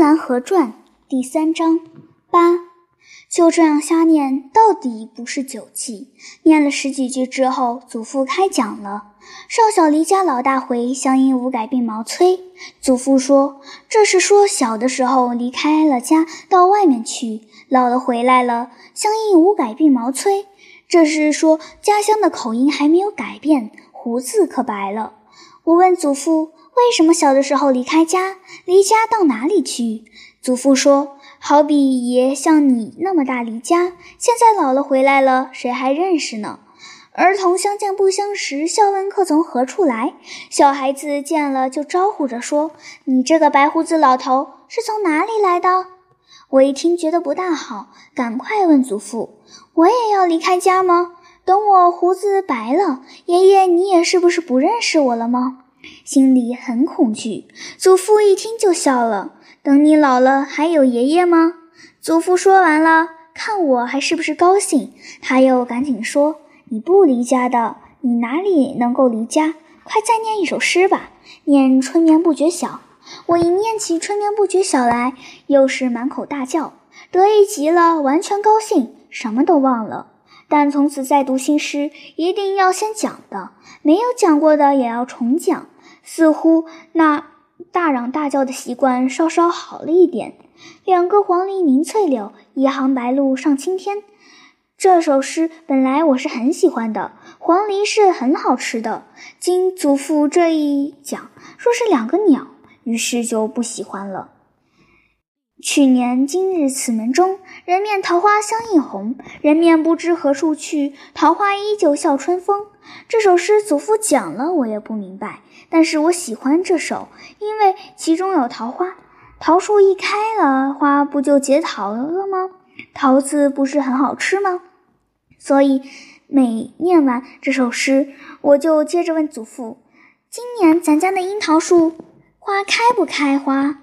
兰河传》第三章八，就这样瞎念，到底不是酒气。念了十几句之后，祖父开讲了：“少小离家老大回，乡音无改鬓毛衰。”祖父说：“这是说小的时候离开了家，到外面去；老了回来了，乡音无改鬓毛衰。这是说家乡的口音还没有改变，胡子可白了。”我问祖父。为什么小的时候离开家？离家到哪里去？祖父说：“好比爷像你那么大离家，现在老了回来了，谁还认识呢？儿童相见不相识，笑问客从何处来。小孩子见了就招呼着说：‘你这个白胡子老头是从哪里来的？’我一听觉得不大好，赶快问祖父：‘我也要离开家吗？等我胡子白了，爷爷你也是不是不认识我了吗？’”心里很恐惧，祖父一听就笑了。等你老了，还有爷爷吗？祖父说完了，看我还是不是高兴，他又赶紧说：“你不离家的，你哪里能够离家？快再念一首诗吧，念《春眠不觉晓》。”我一念起《春眠不觉晓》来，又是满口大叫，得意极了，完全高兴，什么都忘了。但从此再读新诗，一定要先讲的，没有讲过的也要重讲。似乎那大嚷大叫的习惯稍稍好了一点。两个黄鹂鸣翠柳，一行白鹭上青天。这首诗本来我是很喜欢的，黄鹂是很好吃的。经祖父这一讲，说是两个鸟，于是就不喜欢了。去年今日此门中，人面桃花相映红。人面不知何处去，桃花依旧笑春风。这首诗祖父讲了，我也不明白，但是我喜欢这首，因为其中有桃花。桃树一开了，花不就结桃了吗？桃子不是很好吃吗？所以每念完这首诗，我就接着问祖父：今年咱家的樱桃树花开不开花？